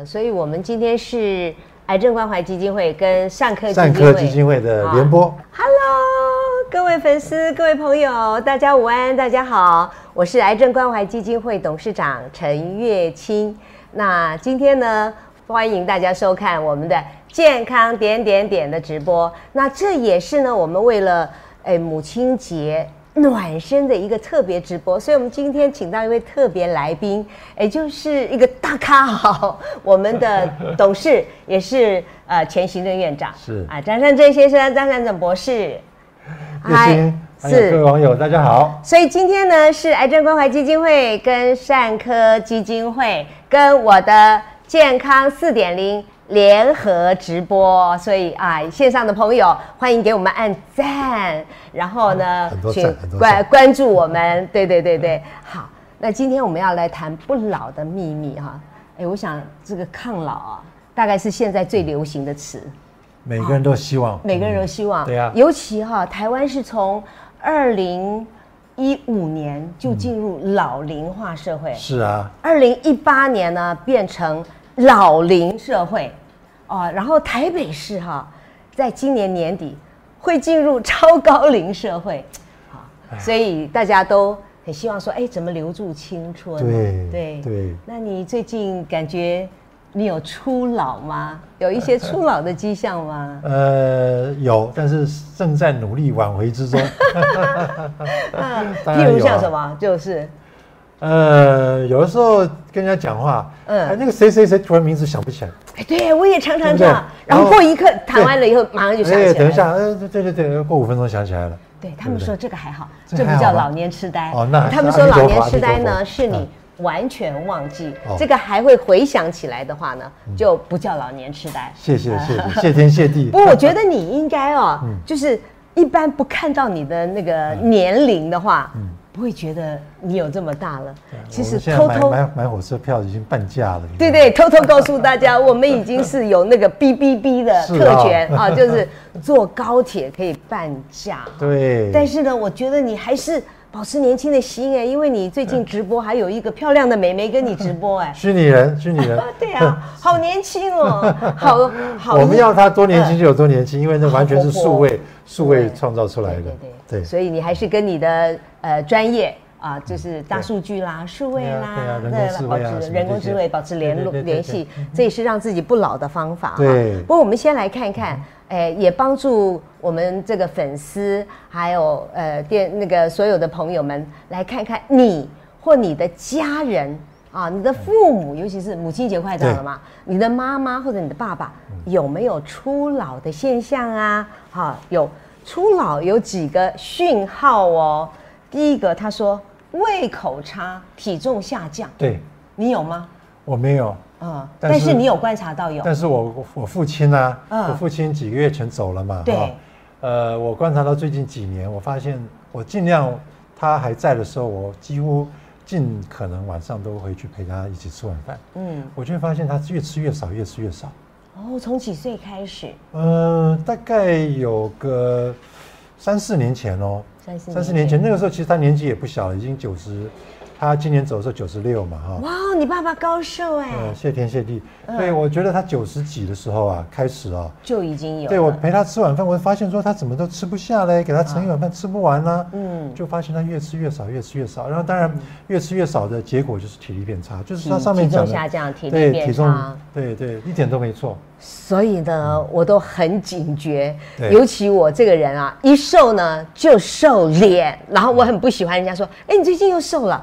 呃，所以我们今天是癌症关怀基金会跟善科善科基金会的联播。Hello，各位粉丝、各位朋友，大家午安，大家好，我是癌症关怀基金会董事长陈月清。那今天呢，欢迎大家收看我们的健康点点点的直播。那这也是呢，我们为了哎母亲节。暖身的一个特别直播，所以我们今天请到一位特别来宾，也就是一个大咖好，我们的 董事也是呃前行政院长是啊张善珍先生，张善正博士，嗨，是各位网友大家好。所以今天呢是癌症关怀基金会跟善科基金会跟我的健康四点零。联合直播，所以啊，线上的朋友欢迎给我们按赞，然后呢，请关关注我们。对对对对，好，那今天我们要来谈不老的秘密哈。哎，我想这个抗老啊，大概是现在最流行的词。每个人都希望，每个人都希望，对呀。尤其哈，台湾是从二零一五年就进入老龄化社会，是啊。二零一八年呢，变成老龄社会。哦，然后台北市哈，在今年年底会进入超高龄社会，好，所以大家都很希望说，哎，怎么留住青春？对对对。那你最近感觉你有初老吗？有一些初老的迹象吗？呃，有，但是正在努力挽回之中。譬如像什么，就是。呃，有的时候跟人家讲话，嗯，那个谁谁谁突然名字想不起来，哎，对我也常常这样，然后过一刻谈完了以后，马上就想起来。等一下，呃，对对对，过五分钟想起来了。对他们说这个还好，这不叫老年痴呆。哦，那他们说老年痴呆呢，是你完全忘记，这个还会回想起来的话呢，就不叫老年痴呆。谢谢谢谢，谢天谢地。不过我觉得你应该哦，就是一般不看到你的那个年龄的话。不会觉得你有这么大了。其实偷偷买买火车票已经半价了。对对，偷偷告诉大家，我们已经是有那个 B B B 的特权啊，就是坐高铁可以半价。对。但是呢，我觉得你还是保持年轻的心哎，因为你最近直播还有一个漂亮的美眉跟你直播哎。虚拟人，虚拟人。对啊，好年轻哦，好好。我们要他多年轻就有多年轻，因为那完全是数位数位创造出来的。对对对。所以你还是跟你的。呃，专业啊，就是大数据啦、数位啦，对，保持人工智慧，保持联络联系，这也是让自己不老的方法。对。不过我们先来看看，哎，也帮助我们这个粉丝，还有呃电那个所有的朋友们来看看你或你的家人啊，你的父母，尤其是母亲节快到了嘛，你的妈妈或者你的爸爸有没有初老的现象啊？哈，有初老有几个讯号哦。第一个，他说胃口差，体重下降。对，你有吗？我没有。嗯，但是你有观察到有。但是我我父亲呢？我父亲几个月前走了嘛？对。呃，我观察到最近几年，我发现我尽量他还在的时候，我几乎尽可能晚上都回去陪他一起吃晚饭。嗯，我就会发现他越吃越少，越吃越少。哦，从几岁开始？嗯，大概有个三四年前哦。三四年前，那个时候其实他年纪也不小了，已经九十。他今年走的时候九十六嘛，哈。哇，你爸爸高寿哎。呃，谢天谢地。对，我觉得他九十几的时候啊，开始啊，就已经有。对我陪他吃晚饭，我发现说他怎么都吃不下嘞，给他盛一碗饭吃不完呢。嗯。就发现他越吃越少，越吃越少。然后当然越吃越少的结果就是体力变差，就是他上面讲的。体重下降，体力变差。对对，一点都没错。所以呢，我都很警觉，尤其我这个人啊，一瘦呢就瘦脸，然后我很不喜欢人家说，哎，你最近又瘦了。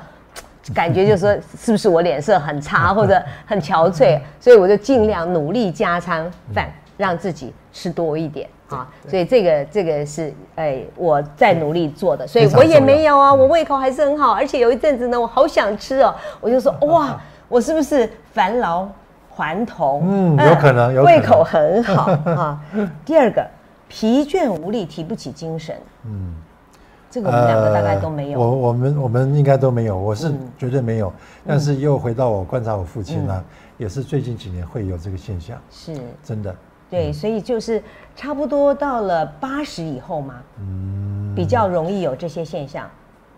感觉就是说，是不是我脸色很差 或者很憔悴？所以我就尽量努力加餐饭，让自己吃多一点啊。所以这个这个是哎我在努力做的，所以我也没有啊，我胃口还是很好。而且有一阵子呢，我好想吃哦，我就说哇，我是不是返老还童？嗯，有可能，有胃口很好啊。第二个，疲倦无力，提不起精神。嗯。这个我们两个大概都没有。我我们我们应该都没有，我是绝对没有。但是又回到我观察我父亲呢，也是最近几年会有这个现象。是，真的。对，所以就是差不多到了八十以后嘛，嗯，比较容易有这些现象。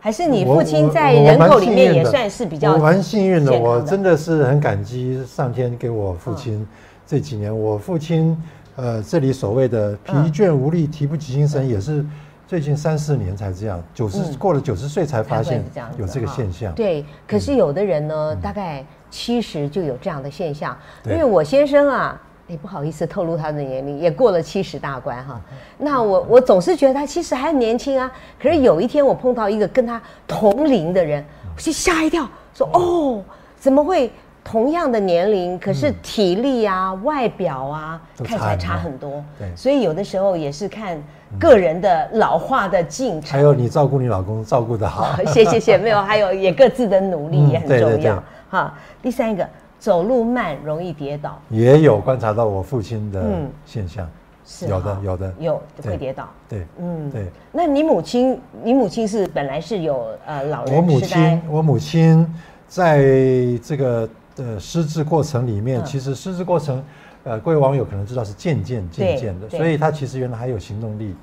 还是你父亲在人口里面也算是比较蛮幸运的，我真的是很感激上天给我父亲这几年。我父亲呃，这里所谓的疲倦无力、提不起精神，也是最近三四年才这样。九十过了九十岁才发现有这个现象。对，可是有的人呢，大概七十就有这样的现象。因为我先生啊。也不好意思透露他的年龄，也过了七十大关哈。那我我总是觉得他其实还很年轻啊。可是有一天我碰到一个跟他同龄的人，我就吓一跳，说哦，怎么会同样的年龄，可是体力啊、外表啊看起来差很多。对，所以有的时候也是看个人的老化的进程。还有你照顾你老公照顾的好，谢谢谢，没有，还有也各自的努力 也很重要。哈。第三个。走路慢容易跌倒，也有观察到我父亲的现象，是有的有的。有会跌倒，对，嗯。对。那你母亲，你母亲是本来是有呃老人我母亲，我母亲在这个呃失智过程里面，其实失智过程，呃，各位网友可能知道是渐渐渐渐的，所以他其实原来还有行动力，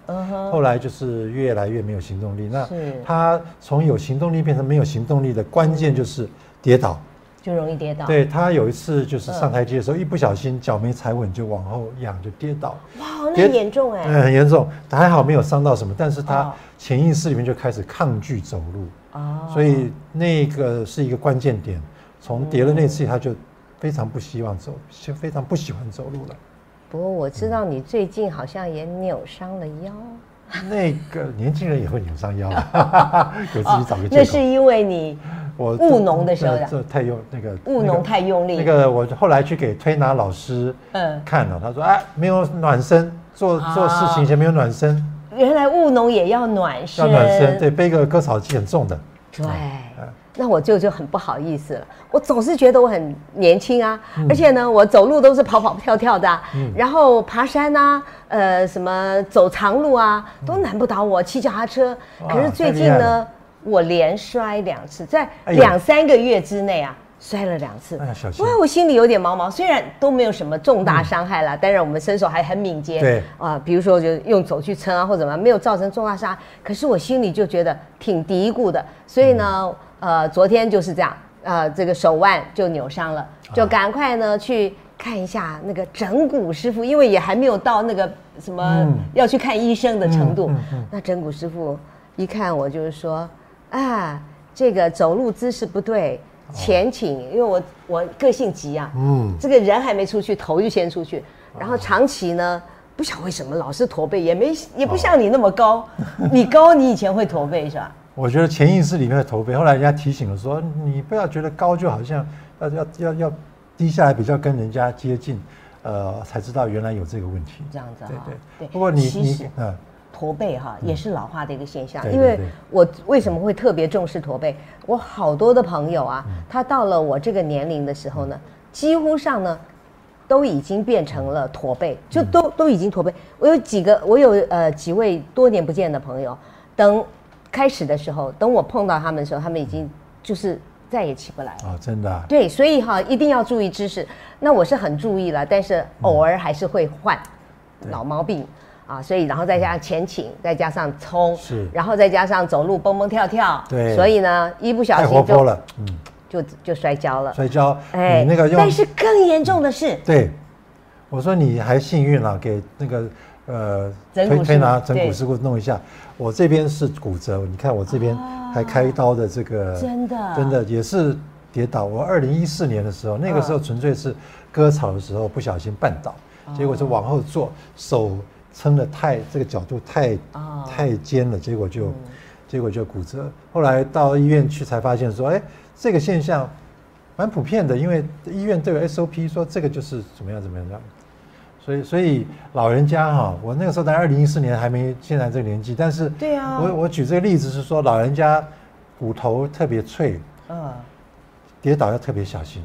后来就是越来越没有行动力。那他从有行动力变成没有行动力的关键就是跌倒。就容易跌倒。对他有一次就是上台阶的时候，一不小心脚没踩稳，就往后仰就跌倒。哇，那很严重哎。嗯，很严重，还好没有伤到什么，但是他潜意识里面就开始抗拒走路。哦。所以那个是一个关键点，从跌了那次，他就非常不希望走，就非常不喜欢走路了。不过我知道你最近好像也扭伤了腰。那个年轻人也会扭伤腰，给自己找个借口。那是因为你。我务农的时候，这太用那个务农太用力。那个我后来去给推拿老师嗯看了，他说哎没有暖身，做做事情前没有暖身。原来务农也要暖身。要暖身，对，背个割草机很重的。对，那我就就很不好意思了。我总是觉得我很年轻啊，而且呢，我走路都是跑跑跳跳的，然后爬山啊，呃，什么走长路啊，都难不倒我。骑脚踏车，可是最近呢。我连摔两次，在两三个月之内啊，摔了两次。哎，小心！哇，我心里有点毛毛。虽然都没有什么重大伤害了，当然我们身手还很敏捷。对啊，比如说就用手去撑啊，或者怎么，没有造成重大伤害。可是我心里就觉得挺嘀咕的。所以呢，呃，昨天就是这样，呃，这个手腕就扭伤了，就赶快呢去看一下那个整骨师傅，因为也还没有到那个什么要去看医生的程度。那整骨师傅一看我就是说。啊，这个走路姿势不对，前倾，因为我我个性急啊，嗯，这个人还没出去，头就先出去，然后长期呢，不晓得为什么老是驼背，也没也不像你那么高，你高，你以前会驼背是吧？我觉得潜意识里面的驼背，后来人家提醒了说，你不要觉得高就好像要要要要低下来比较跟人家接近，呃，才知道原来有这个问题。这样子啊，对对对。不过你你嗯。驼背哈也是老化的一个现象，因为我为什么会特别重视驼背？我好多的朋友啊，他到了我这个年龄的时候呢，几乎上呢都已经变成了驼背，就都都已经驼背。我有几个，我有呃几位多年不见的朋友，等开始的时候，等我碰到他们的时候，他们已经就是再也起不来了。啊，真的？对，所以哈一定要注意姿势。那我是很注意了，但是偶尔还是会换老毛病。啊，所以然后再加上前倾，再加上冲，是，然后再加上走路蹦蹦跳跳，对，所以呢，一不小心就了，嗯，就就摔跤了，摔跤，哎，那个，但是更严重的是，对，我说你还幸运了，给那个呃推推拿整骨师傅弄一下，我这边是骨折，你看我这边还开刀的这个，真的，真的也是跌倒，我二零一四年的时候，那个时候纯粹是割草的时候不小心绊倒，结果是往后坐手。撑的太这个角度太太尖了，结果就结果就骨折。后来到医院去才发现说，哎，这个现象蛮普遍的，因为医院都有 SOP 说这个就是怎么样怎么样怎么样。所以所以老人家哈，我那个时候在二零一四年还没现在这个年纪，但是对啊，我我举这个例子是说老人家骨头特别脆，嗯，跌倒要特别小心。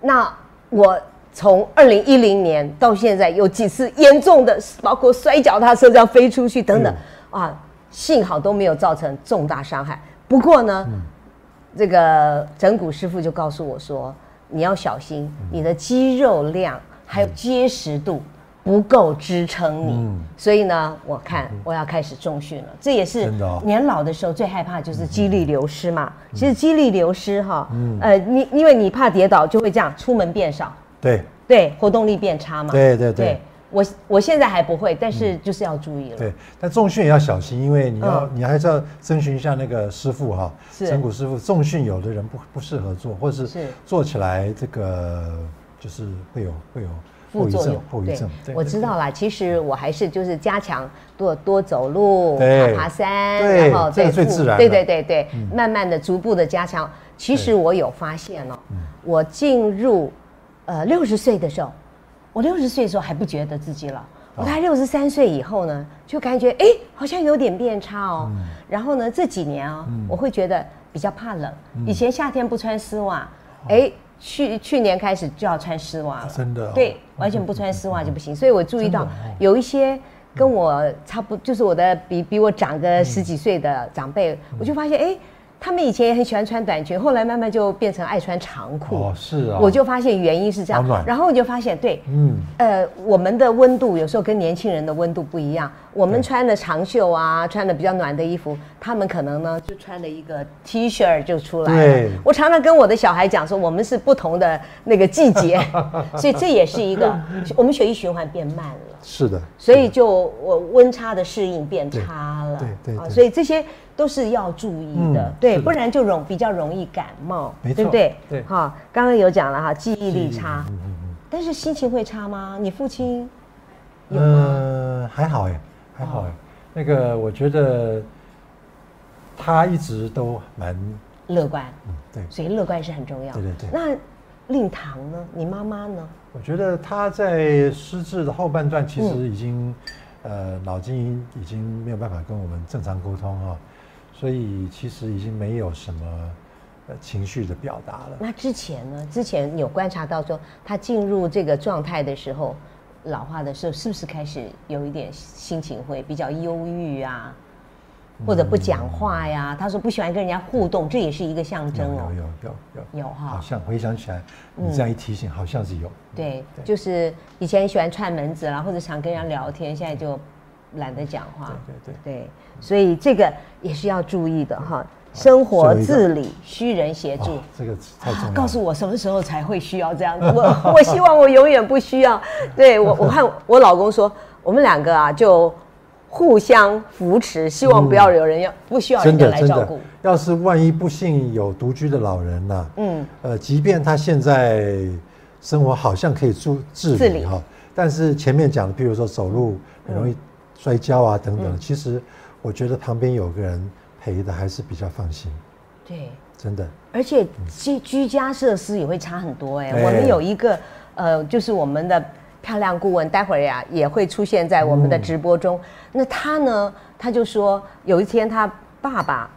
那我。从二零一零年到现在，有几次严重的，包括摔脚踏车这样飞出去等等，啊，幸好都没有造成重大伤害。不过呢，这个整骨师傅就告诉我说，你要小心你的肌肉量还有结实度不够支撑你，所以呢，我看我要开始重训了。这也是年老的时候最害怕就是肌力流失嘛。其实肌力流失哈，呃，你因为你怕跌倒，就会这样出门变少，对对，活动力变差嘛。对对对，我我现在还不会，但是就是要注意了。对，但重训也要小心，因为你要你还是要征询一下那个师傅哈，整骨师傅。重训有的人不不适合做，或者是做起来这个就是会有会有。副作用，对，我知道啦。其实我还是就是加强多多走路、爬爬山，然后对最自然，对对对对，慢慢的、逐步的加强。其实我有发现哦，我进入呃六十岁的时候，我六十岁的时候还不觉得自己老，我大概六十三岁以后呢，就感觉哎好像有点变差哦。然后呢这几年啊，我会觉得比较怕冷，以前夏天不穿丝袜，哎。去去年开始就要穿丝袜了，真的，对，完全不穿丝袜就不行。所以我注意到有一些跟我差不，就是我的比比我长个十几岁的长辈，我就发现，哎。他们以前也很喜欢穿短裙，后来慢慢就变成爱穿长裤。哦，是啊。我就发现原因是这样，然后我就发现，对，嗯，呃，我们的温度有时候跟年轻人的温度不一样。我们穿的长袖啊，穿的比较暖的衣服，他们可能呢就穿了一个 T 恤就出来了。对。我常常跟我的小孩讲说，我们是不同的那个季节，所以这也是一个我们血液循环变慢了。是的。所以就我温差的适应变差了。对对。所以这些。都是要注意的，对，不然就容比较容易感冒，对不对？对，哈，刚刚有讲了哈，记忆力差，嗯嗯嗯，但是心情会差吗？你父亲有吗？还好哎，还好哎，那个我觉得他一直都蛮乐观，嗯，对，所以乐观是很重要。对对对。那令堂呢？你妈妈呢？我觉得他在失智的后半段，其实已经呃脑筋已经没有办法跟我们正常沟通哈。所以其实已经没有什么呃情绪的表达了。那之前呢？之前有观察到说，他进入这个状态的时候，老化的时候，是不是开始有一点心情会比较忧郁啊，或者不讲话呀？他说不喜欢跟人家互动，这也是一个象征哦。有有有有有哈。好像回想起来，你这样一提醒，好像是有。对，就是以前喜欢串门子啦，或者想跟人家聊天，现在就。懒得讲话，对对对对，所以这个也是要注意的哈。生活自理，需人协助，这个太重要。告诉我什么时候才会需要这样子？我 我希望我永远不需要。对我，我看我老公说，我们两个啊就互相扶持，希望不要有人要不需要人家来照顾。要是万一不幸有独居的老人呢？嗯，呃，即便他现在生活好像可以自自理哈，但是前面讲的，譬如说走路很容易。摔跤啊，等等，其实我觉得旁边有个人陪的还是比较放心。对，真的。而且居居家设施也会差很多哎。我们有一个呃，就是我们的漂亮顾问，待会儿呀也会出现在我们的直播中。那他呢，他就说有一天他爸爸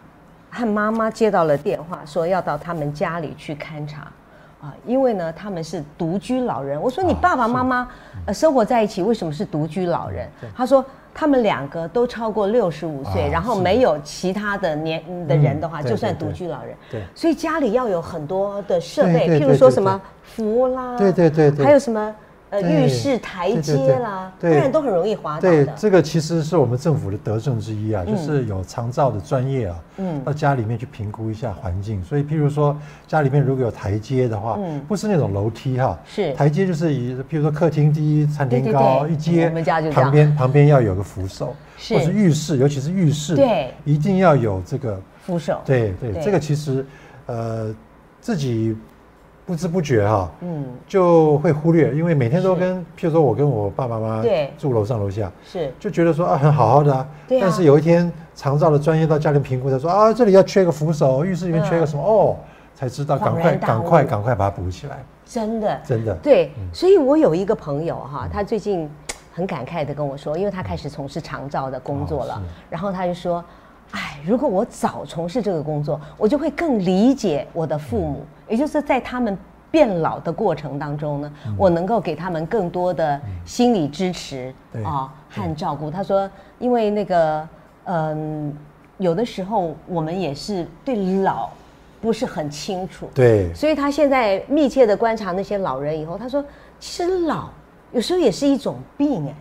和妈妈接到了电话，说要到他们家里去勘察啊，因为呢他们是独居老人。我说你爸爸妈妈呃生活在一起，为什么是独居老人？他说。他们两个都超过六十五岁，然后没有其他的年的人的话，就算独居老人。对，所以家里要有很多的设备，譬如说什么扶啦，对对对，还有什么。呃，浴室台阶啦，不然都很容易滑倒对，这个其实是我们政府的德政之一啊，就是有长照的专业啊，嗯，到家里面去评估一下环境。所以，譬如说家里面如果有台阶的话，嗯，不是那种楼梯哈，是。台阶，就是以譬如说客厅低、餐厅高一阶，我们家就旁边旁边要有个扶手，或是浴室，尤其是浴室，对，一定要有这个扶手。对对，这个其实呃自己。不知不觉哈，嗯，就会忽略，因为每天都跟，譬如说我跟我爸爸妈妈对。住楼上楼下，是。就觉得说啊很好好的啊，但是有一天长照的专业到家里评估，他说啊这里要缺个扶手，浴室里面缺个什么哦，才知道赶快赶快赶快把它补起来，真的。真的。对，所以我有一个朋友哈，他最近很感慨的跟我说，因为他开始从事长照的工作了，然后他就说，哎，如果我早从事这个工作，我就会更理解我的父母。也就是在他们变老的过程当中呢，我能够给他们更多的心理支持啊和照顾。他说，因为那个嗯，有的时候我们也是对老不是很清楚，对，所以他现在密切的观察那些老人以后，他说，其实老有时候也是一种病哎。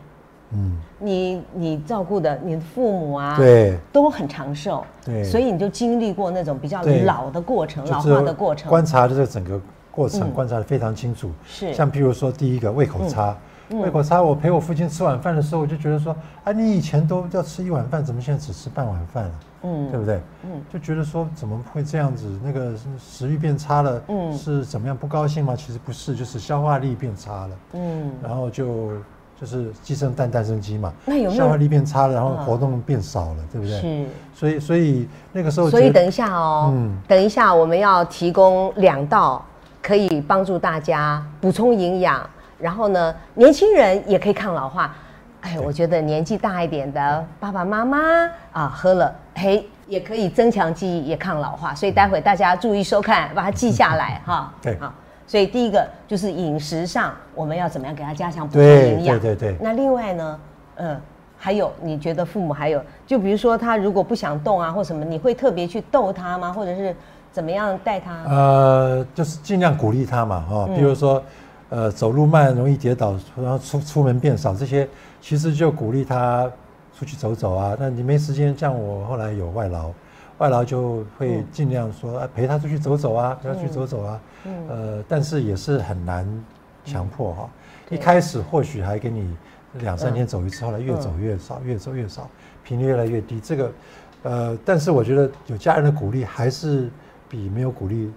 嗯，你你照顾的你的父母啊，对，都很长寿，对，所以你就经历过那种比较老的过程，老化的过程，观察的这整个过程观察的非常清楚。是，像比如说第一个胃口差，胃口差，我陪我父亲吃晚饭的时候，我就觉得说，啊，你以前都要吃一碗饭，怎么现在只吃半碗饭了？嗯，对不对？嗯，就觉得说怎么会这样子？那个食欲变差了，嗯，是怎么样？不高兴吗？其实不是，就是消化力变差了。嗯，然后就。就是鸡生蛋，蛋生鸡嘛，那有消化力变差了，然后活动变少了，对不对？是。所以，所以那个时候，所以等一下哦，嗯，等一下我们要提供两道可以帮助大家补充营养，然后呢，年轻人也可以抗老化。哎，我觉得年纪大一点的爸爸妈妈啊，喝了嘿也可以增强记忆，也抗老化。所以待会大家注意收看，把它记下来哈。对，好。所以第一个就是饮食上，我们要怎么样给他加强补充营养？对对对。那另外呢，嗯，还有你觉得父母还有，就比如说他如果不想动啊或什么，你会特别去逗他吗？或者是怎么样带他？呃，就是尽量鼓励他嘛，哈，比如说，呃，走路慢容易跌倒，然后出出门变少这些，其实就鼓励他出去走走啊。那你没时间，像我后来有外劳。外劳就会尽量说陪他出去走走啊，陪他去走走啊，呃，但是也是很难强迫哈。一开始或许还给你两三天走一次，后来越走越少，越走越少，频率越来越低。这个，呃，但是我觉得有家人的鼓励还是比没有鼓励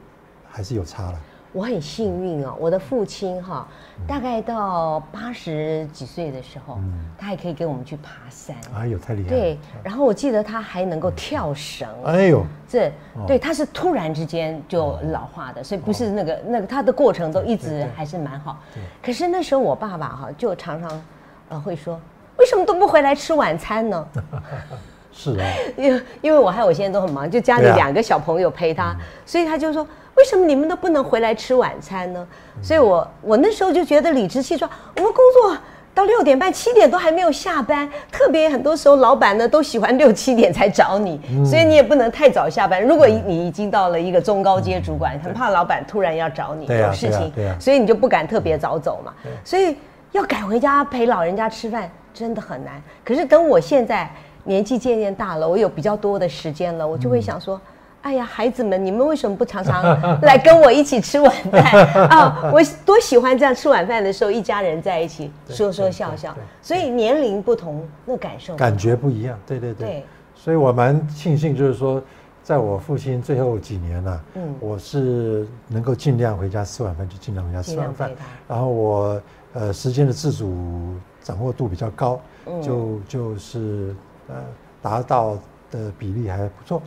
还是有差了。我很幸运哦，我的父亲哈，大概到八十几岁的时候，他还可以跟我们去爬山。哎呦，太厉害！对，然后我记得他还能够跳绳。哎呦，这对他是突然之间就老化的，所以不是那个那个他的过程都一直还是蛮好。对可是那时候我爸爸哈就常常呃会说，为什么都不回来吃晚餐呢？是啊，因为因为我还有我现在都很忙，就家里两个小朋友陪他，所以他就说。为什么你们都不能回来吃晚餐呢？所以，我我那时候就觉得理直气壮。我们工作到六点半、七点都还没有下班，特别很多时候老板呢都喜欢六七点才找你，所以你也不能太早下班。如果你已经到了一个中高阶主管，很怕老板突然要找你有事情，所以你就不敢特别早走嘛。所以要赶回家陪老人家吃饭真的很难。可是等我现在年纪渐渐大了，我有比较多的时间了，我就会想说。哎呀，孩子们，你们为什么不常常 来跟我一起吃晚饭 啊？我多喜欢这样吃晚饭的时候，一家人在一起说说笑笑。所以年龄不同，那感受感觉不一样。对对对。所以我蛮庆幸，就是说，在我父亲最后几年呢，嗯，我是能够尽量回家吃晚饭，就尽量回家吃晚饭。然后我呃时间的自主掌握度比较高，就就是呃达到的比例还不错。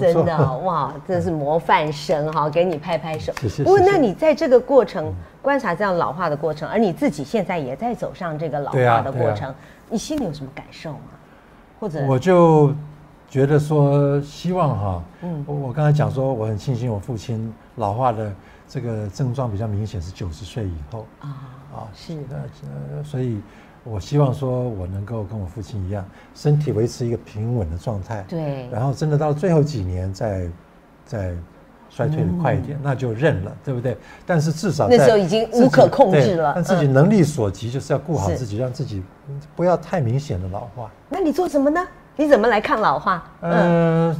真的哇，真是模范生哈！给你拍拍手。不过，那你在这个过程观察这样老化的过程，而你自己现在也在走上这个老化的过程，你心里有什么感受吗？或者我就觉得说，希望哈，嗯，我刚才讲说，我很庆幸我父亲老化的这个症状比较明显是九十岁以后啊啊，是的，所以。我希望说，我能够跟我父亲一样，身体维持一个平稳的状态。对。然后真的到最后几年再再衰退的快一点，那就认了，对不对？但是至少那时候已经无可控制了。但自己能力所及，就是要顾好自己，让自己不要太明显的老化。那你做什么呢？你怎么来抗老化？嗯，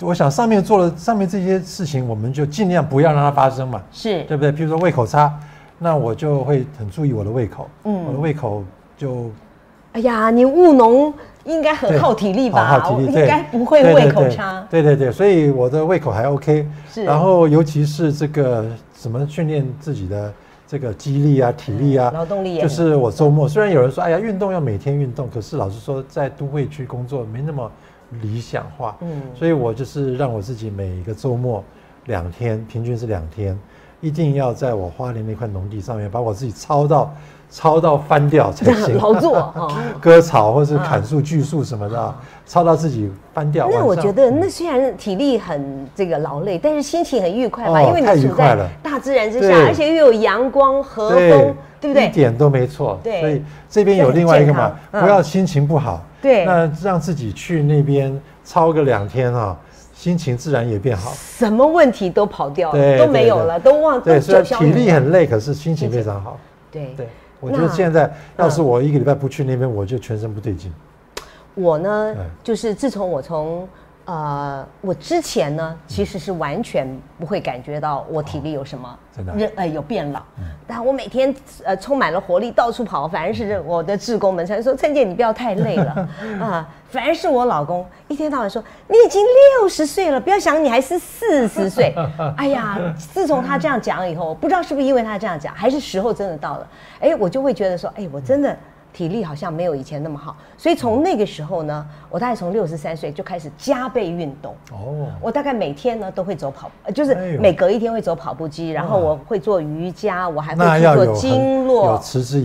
我想上面做了上面这些事情，我们就尽量不要让它发生嘛。是。对不对？比如说胃口差，那我就会很注意我的胃口。嗯。我的胃口。就，哎呀，你务农应该很耗体力吧？耗体力，应该不会胃口差。对对对，所以我的胃口还 OK。是。然后尤其是这个怎么训练自己的这个肌力啊、体力啊、劳动力，就是我周末虽然有人说，哎呀，运动要每天运动，可是老实说，在都会区工作没那么理想化。嗯。所以我就是让我自己每一个周末两天，平均是两天，一定要在我花莲那块农地上面把我自己操到。操到翻掉才行，劳作 割草或是砍树锯树什么的，操到自己翻掉。那我觉得，那虽然体力很这个劳累，但是心情很愉快吧？因为你处在大自然之下，而且又有阳光和风，对不对？一点都没错。对，所以这边有另外一个嘛，不要心情不好。对，那让自己去那边操个两天啊，心情自然也变好，什么问题都跑掉了，都没有了，都忘。对，虽然体力很累，可是心情非常好。对对。我觉得现在要是我一个礼拜不去那边，我就全身不对劲。我呢，就是自从我从。呃，我之前呢，其实是完全不会感觉到我体力有什么，真的，呃，有变老。但我每天呃充满了活力，到处跑。反而是我的志工们才说：“陈姐，你不要太累了 啊。”反而是我老公一天到晚说：“你已经六十岁了，不要想你还是四十岁。”哎呀，自从他这样讲以后，我不知道是不是因为他这样讲，还是时候真的到了。哎，我就会觉得说：“哎，我真的。”体力好像没有以前那么好，所以从那个时候呢，我大概从六十三岁就开始加倍运动。哦，我大概每天呢都会走跑，就是每隔一天会走跑步机，然后我会做瑜伽，我还会去做经络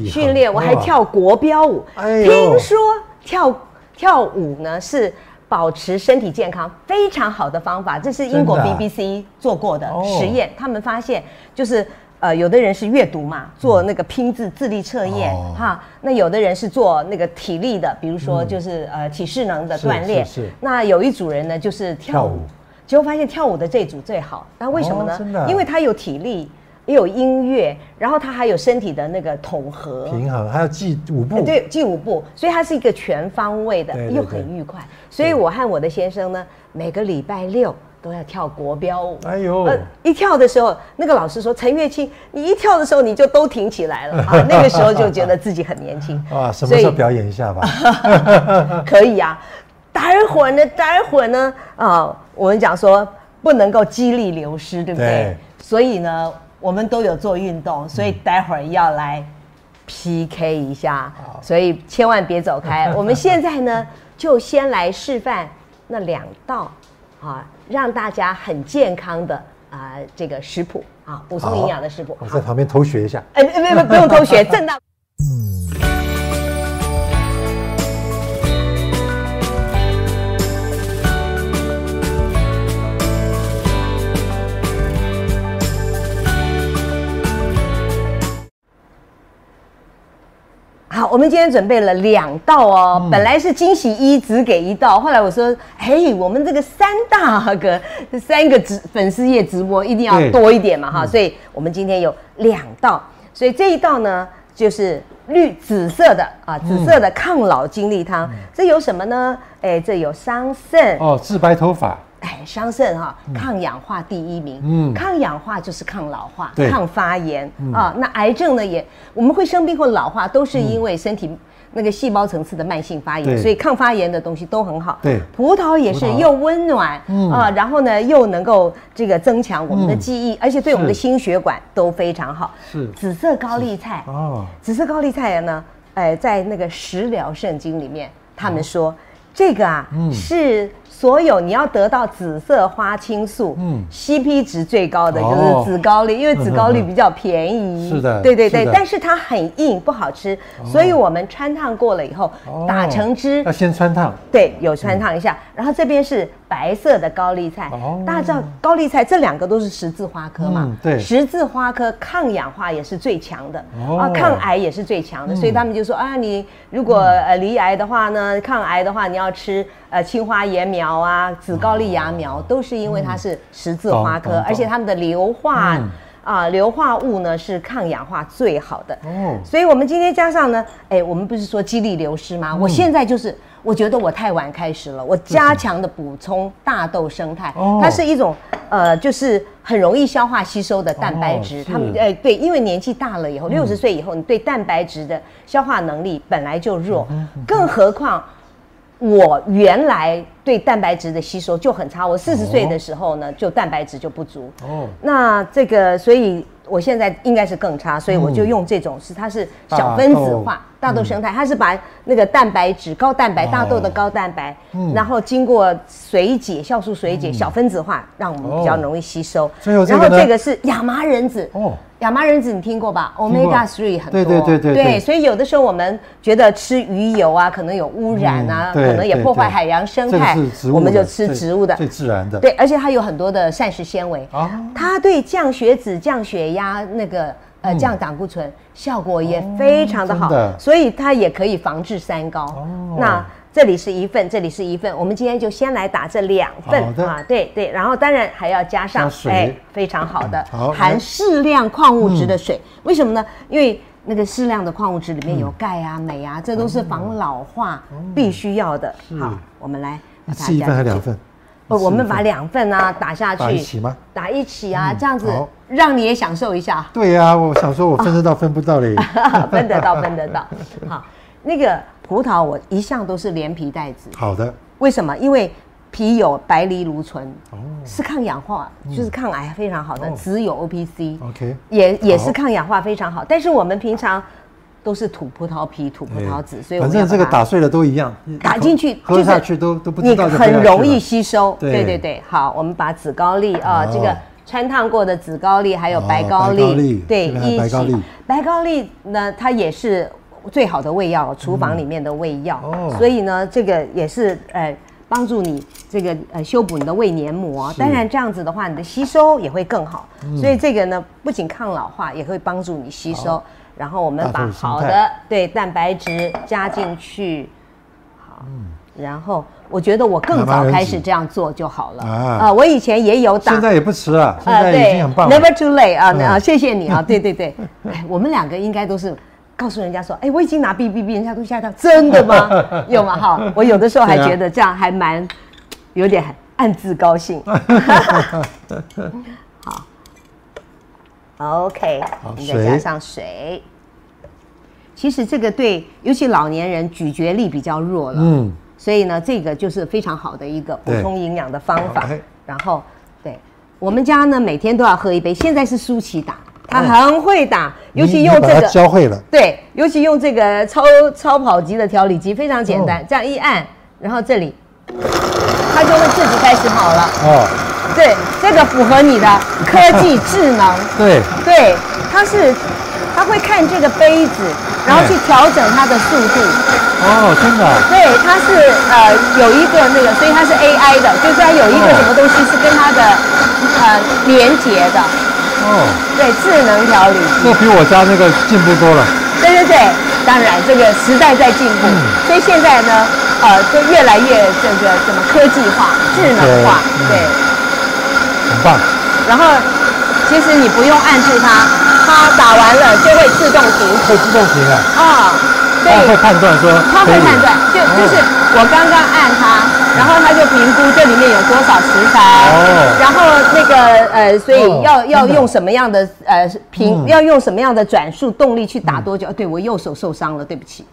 训练，我还跳国标舞。听说跳跳舞呢是保持身体健康非常好的方法，这是英国 BBC 做过的实验，他们发现就是。呃，有的人是阅读嘛，做那个拼字智力测验哈。那有的人是做那个体力的，比如说就是呃体适能的锻炼。是。那有一组人呢，就是跳舞，结果发现跳舞的这组最好。那为什么呢？因为他有体力，也有音乐，然后他还有身体的那个统合平衡，还有记舞步。对，记舞步，所以它是一个全方位的，又很愉快。所以我和我的先生呢，每个礼拜六。都要跳国标舞，哎呦！一跳的时候，那个老师说：“陈月清，你一跳的时候，你就都挺起来了啊！” 那个时候就觉得自己很年轻 啊。什么时候表演一下吧？可以啊。待会儿呢？待会儿呢？啊，我们讲说不能够激励流失，对不对？所以呢，我们都有做运动，所以待会儿要来 PK 一下。所以千万别走开。我们现在呢，就先来示范那两道。啊，让大家很健康的啊，这个食谱啊，补充营养的食谱。我在旁边偷学一下。哎，不不不用偷学，正道。好，我们今天准备了两道哦。本来是惊喜一，只给一道。后来我说，嘿，我们这个三大个三个直粉丝页直播一定要多一点嘛，哈。所以我们今天有两道。所以这一道呢，就是绿紫色的啊，紫色的抗老精力汤。这有什么呢？哎，这有桑葚哦，治白头发。哎，桑葚哈，抗氧化第一名。嗯，抗氧化就是抗老化、抗发炎啊。那癌症呢，也我们会生病或老化，都是因为身体那个细胞层次的慢性发炎。所以抗发炎的东西都很好。对，葡萄也是又温暖啊，然后呢又能够这个增强我们的记忆，而且对我们的心血管都非常好。是紫色高丽菜哦，紫色高丽菜呢，哎，在那个食疗圣经里面，他们说这个啊是。所有你要得到紫色花青素，嗯，CP 值最高的就是紫高丽，因为紫高丽比较便宜。是的，对对对，但是它很硬，不好吃，所以我们穿烫过了以后打成汁。要先穿烫。对，有穿烫一下。然后这边是白色的高丽菜，大家知道高丽菜这两个都是十字花科嘛？对，十字花科抗氧化也是最强的，啊，抗癌也是最强的，所以他们就说啊，你如果呃离癌的话呢，抗癌的话你要吃。呃，青花椰苗啊，紫高丽芽苗都是因为它是十字花科，而且它们的硫化啊，硫化物呢是抗氧化最好的。哦，所以我们今天加上呢，哎，我们不是说肌力流失吗？我现在就是我觉得我太晚开始了，我加强的补充大豆生态，它是一种呃，就是很容易消化吸收的蛋白质。他们哎，对，因为年纪大了以后，六十岁以后，你对蛋白质的消化能力本来就弱，更何况。我原来对蛋白质的吸收就很差，我四十岁的时候呢，就蛋白质就不足。哦，那这个，所以我现在应该是更差，所以我就用这种，是它是小分子化大豆生态，它是把那个蛋白质高蛋白大豆的高蛋白，然后经过水解酵素水解小分子化，让我们比较容易吸收。然后这个是亚麻仁子。哦。亚麻仁子你听过吧？Omega three 很多，对对对对对，所以有的时候我们觉得吃鱼油啊，可能有污染啊，可能也破坏海洋生态，我们就吃植物的，最自然的。对，而且它有很多的膳食纤维，它对降血脂、降血压、那个呃降胆固醇效果也非常的好，所以它也可以防治三高。那这里是一份，这里是一份，我们今天就先来打这两份啊，对对，然后当然还要加上哎，非常好的含适量矿物质的水，为什么呢？因为那个适量的矿物质里面有钙啊、镁啊，这都是防老化必须要的。好，我们来一次一份还两份？不，我们把两份啊打下去，打一起吗？打一起啊，这样子让你也享受一下。对呀，我想说我分得到分不到嘞，分得到分得到。好，那个葡萄我一向都是连皮带籽。好的。为什么？因为皮有白藜芦醇，哦，是抗氧化，就是抗癌非常好的。籽有 O P C，OK，也也是抗氧化非常好。但是我们平常都是吐葡萄皮、吐葡萄籽，所以反正这个打碎了都一样，打进去喝下去都都不知道你很容易吸收。对对对，好，我们把紫高丽啊，这个穿烫过的紫高丽还有白高丽，对，一起。白高丽呢，它也是。最好的胃药，厨房里面的胃药，所以呢，这个也是呃帮助你这个呃修补你的胃黏膜。当然这样子的话，你的吸收也会更好。所以这个呢，不仅抗老化，也会帮助你吸收。然后我们把好的对蛋白质加进去，好，然后我觉得我更早开始这样做就好了啊。我以前也有打，现在也不迟啊，现在已经很棒了。Never too late 啊啊！谢谢你啊，对对对，哎我们两个应该都是。告诉人家说，哎，我已经拿 B B B，人家都吓到，真的吗？有吗？哈，我有的时候还觉得这样还蛮有点暗自高兴。好，OK，我们再加上水。其实这个对，尤其老年人咀嚼力比较弱了，嗯，所以呢，这个就是非常好的一个补充营养的方法。然后，对我们家呢，每天都要喝一杯。现在是舒淇打。他很会打，尤其用这个教会了。对，尤其用这个超超跑级的调理机，非常简单，这样一按，然后这里，它就会自己开始跑了。哦，对，这个符合你的科技智能。对，对，它是，它会看这个杯子，然后去调整它的速度。哦，真的。对，它是呃有一个那个，所以它是 AI 的，就是它有一个什么东西是跟它的呃连接的。哦，对，智能调理，这比我家那个进步多了。对对对，当然这个时代在进步，所以现在呢，呃，就越来越这个什么科技化、智能化，对，很棒。然后，其实你不用按住它，它打完了就会自动停。会自动停啊。啊。他会判断说，它会判断，就就是我刚刚按它，然后它就评估这里面有多少食材，哦，然后那个呃，所以要要用什么样的呃平，要用什么样的转速动力去打多久？对我右手受伤了，对不起，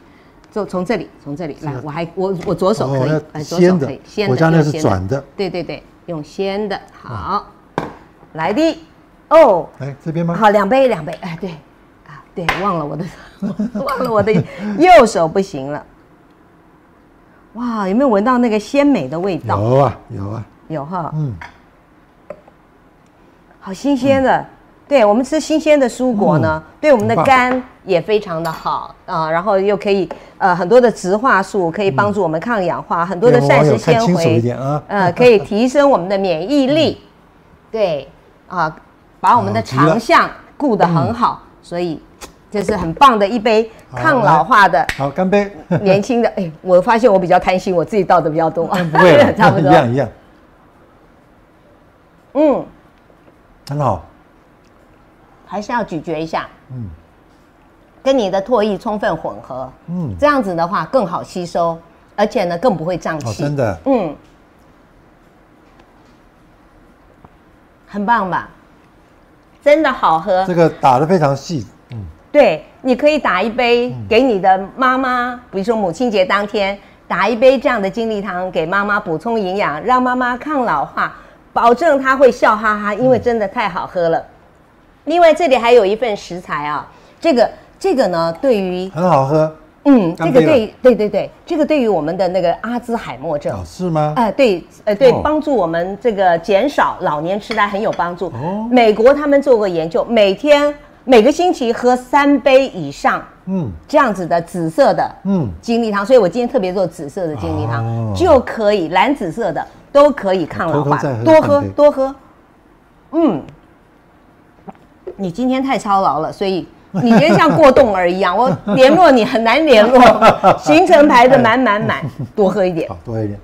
就从这里从这里来，我还我我左手可以，哎，左手可以，先的，我家那是转的，对对对，用先的，好，来的，哦，来这边吗？好，两杯两杯，哎，对。啊对，忘了我的，忘了我的右手不行了。哇，有没有闻到那个鲜美的味道？有啊，有啊，有哈。嗯，好新鲜的。对我们吃新鲜的蔬果呢，对我们的肝也非常的好啊。然后又可以呃很多的植化素可以帮助我们抗氧化，很多的膳食纤维啊，呃可以提升我们的免疫力。对啊，把我们的肠相顾得很好，所以。这是很棒的一杯抗老化的，好干杯！年轻的哎，我发现我比较贪心，我自己倒的比较多，不会，差不多。一样一样。嗯，很好，还是要咀嚼一下，嗯，跟你的唾液充分混合，嗯，这样子的话更好吸收，而且呢更不会胀气，真的，嗯，很棒吧？真的好喝，这个打的非常细。嗯对，你可以打一杯给你的妈妈，比如说母亲节当天打一杯这样的精力汤给妈妈补充营养，让妈妈抗老化，保证她会笑哈哈，因为真的太好喝了。另外这里还有一份食材啊，这个这个呢，对于很好喝，嗯，这个对对对对，这个对于我们的那个阿兹海默症是吗？哎，对，呃对，帮助我们这个减少老年痴呆很有帮助。哦，美国他们做过研究，每天。每个星期喝三杯以上，嗯，这样子的紫色的，嗯，金利汤，所以我今天特别做紫色的金利汤，就可以蓝紫色的都可以抗老化，多喝多喝，嗯，你今天太操劳了，所以你觉得像过动儿一样，我联络你很难联络，行程排的满满满，多喝一点，多一点。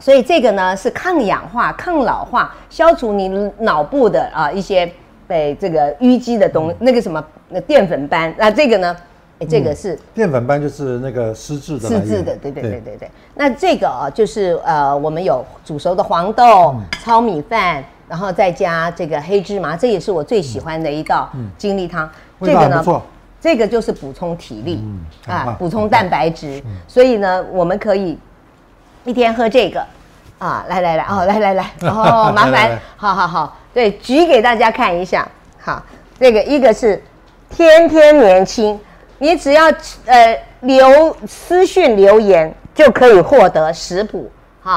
所以这个呢是抗氧化、抗老化，消除你脑部的啊一些被这个淤积的东那个什么那淀粉斑。那这个呢？哎，这个是淀粉斑，就是那个湿质的。湿质的，对对对对对。那这个啊，就是呃，我们有煮熟的黄豆、糙米饭，然后再加这个黑芝麻，这也是我最喜欢的一道精力汤。这个呢，这个就是补充体力啊，补充蛋白质。所以呢，我们可以一天喝这个。啊，来来来哦，来来来 哦，麻烦，好好好，对，举给大家看一下。好，这个一个是天天年轻。你只要呃留私讯留言就可以获得食谱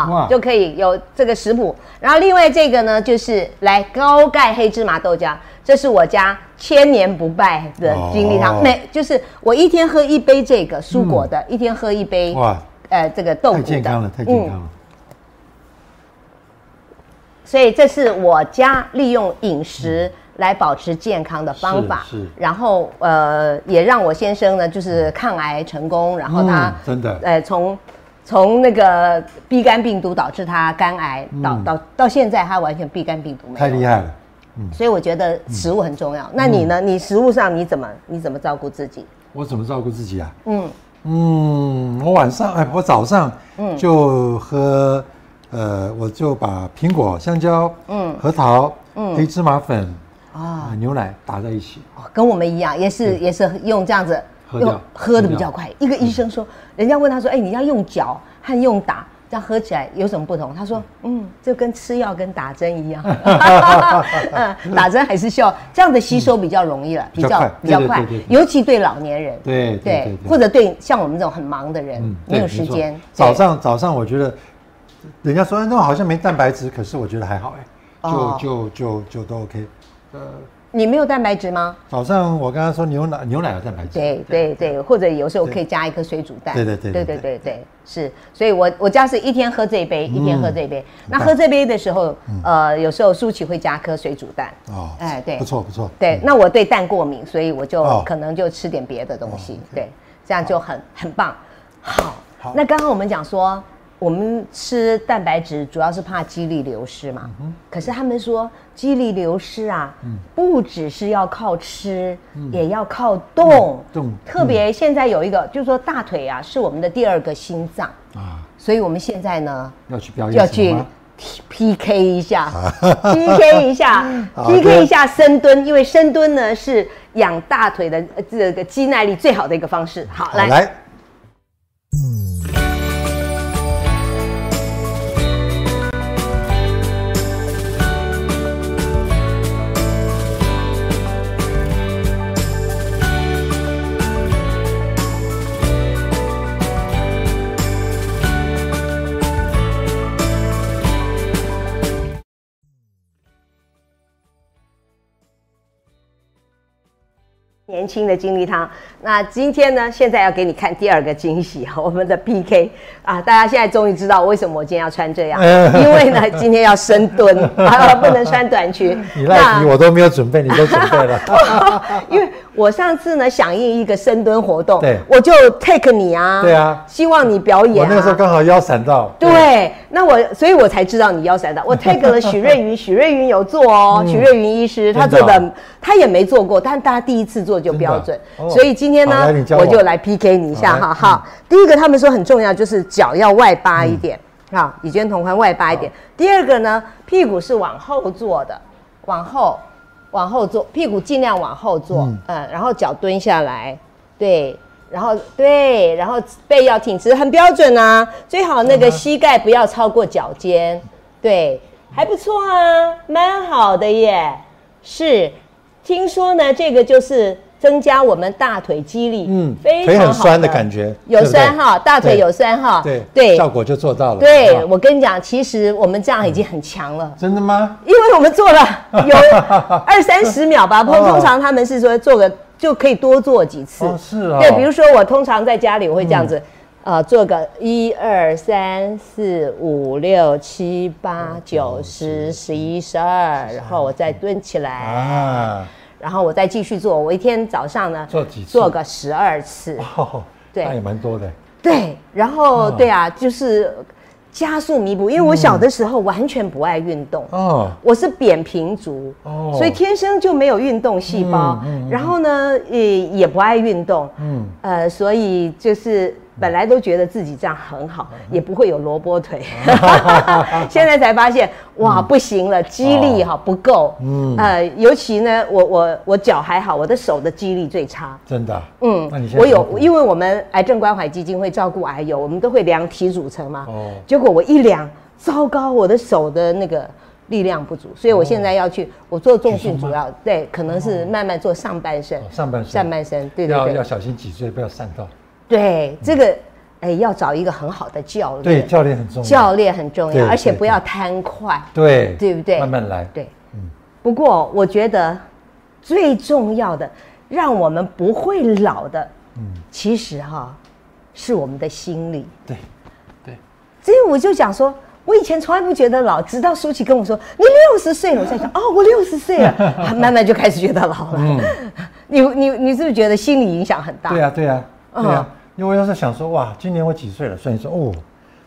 哈，就可以有这个食谱。然后另外这个呢，就是来高钙黑芝麻豆浆，这是我家千年不败的精力汤。每就是我一天喝一杯这个蔬果的，一天喝一杯哇，呃这个豆腐的，太健康了，太健康了。所以这是我家利用饮食。来保持健康的方法，是，然后呃，也让我先生呢，就是抗癌成功，然后他真的，呃，从从那个 B 肝病毒导致他肝癌，到到到现在他完全 B 肝病毒没有，太厉害了，嗯，所以我觉得食物很重要。那你呢？你食物上你怎么你怎么照顾自己？我怎么照顾自己啊？嗯。嗯，我晚上哎，我早上嗯。就喝呃，我就把苹果、香蕉、嗯，核桃、嗯，黑芝麻粉。啊，牛奶打在一起，跟我们一样，也是也是用这样子喝喝的比较快。一个医生说，人家问他说，哎，你要用嚼和用打，这样喝起来有什么不同？他说，嗯，就跟吃药跟打针一样，嗯打针还是需要这样的吸收比较容易了，比较比较快，尤其对老年人，对对，或者对像我们这种很忙的人，没有时间。早上早上我觉得，人家说那好像没蛋白质，可是我觉得还好哎，就就就就都 OK。呃，你没有蛋白质吗？早上我刚刚说牛奶，牛奶有蛋白质。对对对，或者有时候可以加一颗水煮蛋。对对对对对对对，是。所以我我家是一天喝这一杯，一天喝这一杯。那喝这杯的时候，呃，有时候舒淇会加颗水煮蛋。哦，哎，对，不错不错。对，那我对蛋过敏，所以我就可能就吃点别的东西。对，这样就很很棒。好，那刚刚我们讲说。我们吃蛋白质主要是怕肌力流失嘛，可是他们说肌力流失啊，不只是要靠吃，也要靠动。动，特别现在有一个，就是说大腿啊是我们的第二个心脏。啊，所以我们现在呢要去表演要去 P K 一下，P K 一下，P K 一下深蹲，因为深蹲呢是养大腿的这个肌耐力最好的一个方式。好，来。年轻的金力汤，那今天呢？现在要给你看第二个惊喜 我们的 PK 啊！大家现在终于知道为什么我今天要穿这样，因为呢，今天要深蹲 啊，不能穿短裙。你赖皮，我都没有准备，你都准备了。因为我上次呢响应一个深蹲活动，对，我就 take 你啊，对啊，希望你表演。我那个时候刚好腰闪到，对，那我所以我才知道你腰闪到。我 take 了许瑞云，许瑞云有做哦，许瑞云医师他做的，他也没做过，但大家第一次做。就标准，所以今天呢，我。就来 PK 你一下哈。好，第一个他们说很重要，就是脚要外八一点啊，以肩同宽外八一点。第二个呢，屁股是往后坐的，往后往后坐，屁股尽量往后坐，嗯，然后脚蹲下来，对，然后对，然后背要挺直，很标准啊。最好那个膝盖不要超过脚尖，对，还不错啊，蛮好的耶，是。听说呢，这个就是增加我们大腿肌力，嗯，非常很酸的感觉，有酸哈，大腿有酸哈，对对，效果就做到了。对我跟你讲，其实我们这样已经很强了。真的吗？因为我们做了有 二三十秒吧，通通常他们是说做个就可以多做几次。是啊。对，比如说我通常在家里我会这样子。呃，做个一二三四五六七八九十十一十二，然后我再蹲起来，啊，然后我再继续做。我一天早上呢，做几次？做个十二次。哦，对，那也蛮多的。对，然后对啊，就是加速弥补，因为我小的时候完全不爱运动哦，我是扁平足哦，所以天生就没有运动细胞，然后呢，也也不爱运动，嗯，呃，所以就是。本来都觉得自己这样很好，也不会有萝卜腿，现在才发现哇不行了，肌力哈不够。嗯，呃，尤其呢，我我我脚还好，我的手的肌力最差。真的？嗯，我有，因为我们癌症关怀基金会照顾癌友，我们都会量体组成嘛。哦。结果我一量，糟糕，我的手的那个力量不足，所以我现在要去，我做重训主要对，可能是慢慢做上半身。上半身。上半身，对对对。要要小心脊椎，不要散到。对这个，哎，要找一个很好的教练。对，教练很重要。教练很重要，而且不要贪快。对，对不对？慢慢来。对，嗯。不过我觉得最重要的，让我们不会老的，嗯，其实哈，是我们的心理。对，对。所以我就讲说，我以前从来不觉得老，直到舒淇跟我说你六十岁了，我在想哦，我六十岁了，慢慢就开始觉得老了。嗯。你你你是不是觉得心理影响很大？对呀，对呀，对呀。因为要是想说哇，今年我几岁了？所以说哦，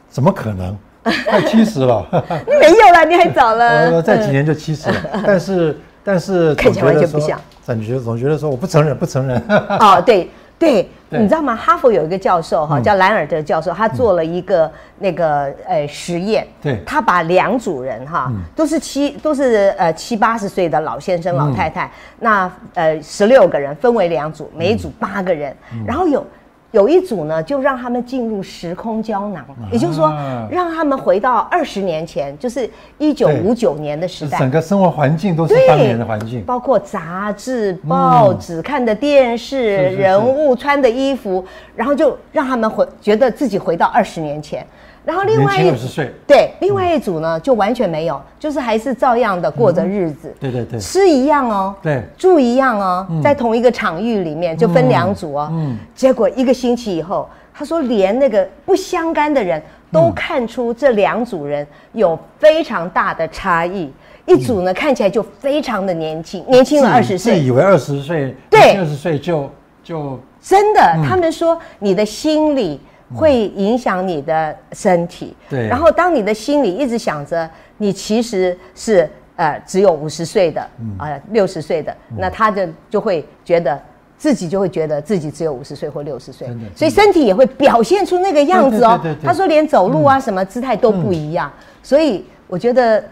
怎么可能？快七十了？没有了，你还早了。我再几年就七十了。但是但是看起来完全不像。总觉得总觉得说我不承认，不承认。哦，对对，你知道吗？哈佛有一个教授哈，叫兰尔德教授，他做了一个那个呃实验。对。他把两组人哈，都是七都是呃七八十岁的老先生老太太，那呃十六个人分为两组，每一组八个人，然后有。有一组呢，就让他们进入时空胶囊，也就是说，让他们回到二十年前，就是一九五九年的时代，整个生活环境都是当年的环境，包括杂志、报纸、看的电视、人物穿的衣服，然后就让他们回，觉得自己回到二十年前。然后另外一岁，对，另外一组呢就完全没有，就是还是照样的过着日子，对对对，吃一样哦，对，住一样哦，在同一个场域里面就分两组哦，嗯，结果一个星期以后，他说连那个不相干的人都看出这两组人有非常大的差异，一组呢看起来就非常的年轻，年轻了二十岁，自以为二十岁，对，二十岁就就真的，他们说你的心理。会影响你的身体，对。然后当你的心里一直想着你其实是呃只有五十岁的，啊六十岁的，那他就就会觉得自己就会觉得自己只有五十岁或六十岁，所以身体也会表现出那个样子哦。他说连走路啊什么姿态都不一样，所所以我觉得，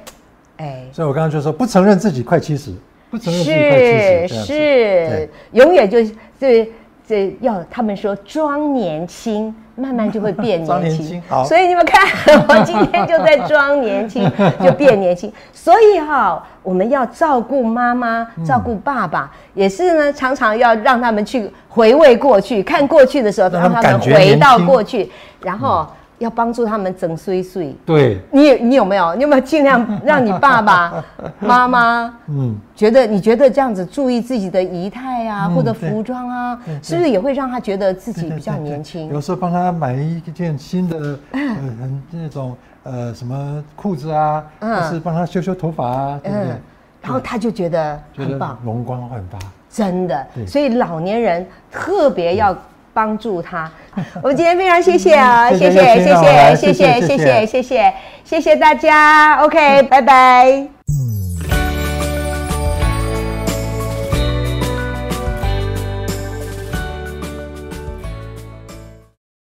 哎。所以我刚刚就说不承认自己快七十，不承认自己快七十，是是，永远就就这要他们说装年轻。慢慢就会变年轻，所以你们看，我今天就在装年轻，就变年轻。所以哈，我们要照顾妈妈，照顾爸爸，也是呢，常常要让他们去回味过去，看过去的时候，让他们回到过去，然后。要帮助他们整碎碎。对，你你有没有？你有没有尽量让你爸爸 妈妈，嗯，觉得你觉得这样子注意自己的仪态啊，或者服装啊，是不是也会让他觉得自己比较年轻？有时候帮他买一件新的，很那种呃什么裤子啊，或是帮他修修头发啊，对不对？然后他就觉得很棒，容光焕发。真的，所以老年人特别要。帮助他，我们今天非常谢谢啊，谢谢谢谢谢谢谢谢。谢谢谢谢大家，OK，拜拜。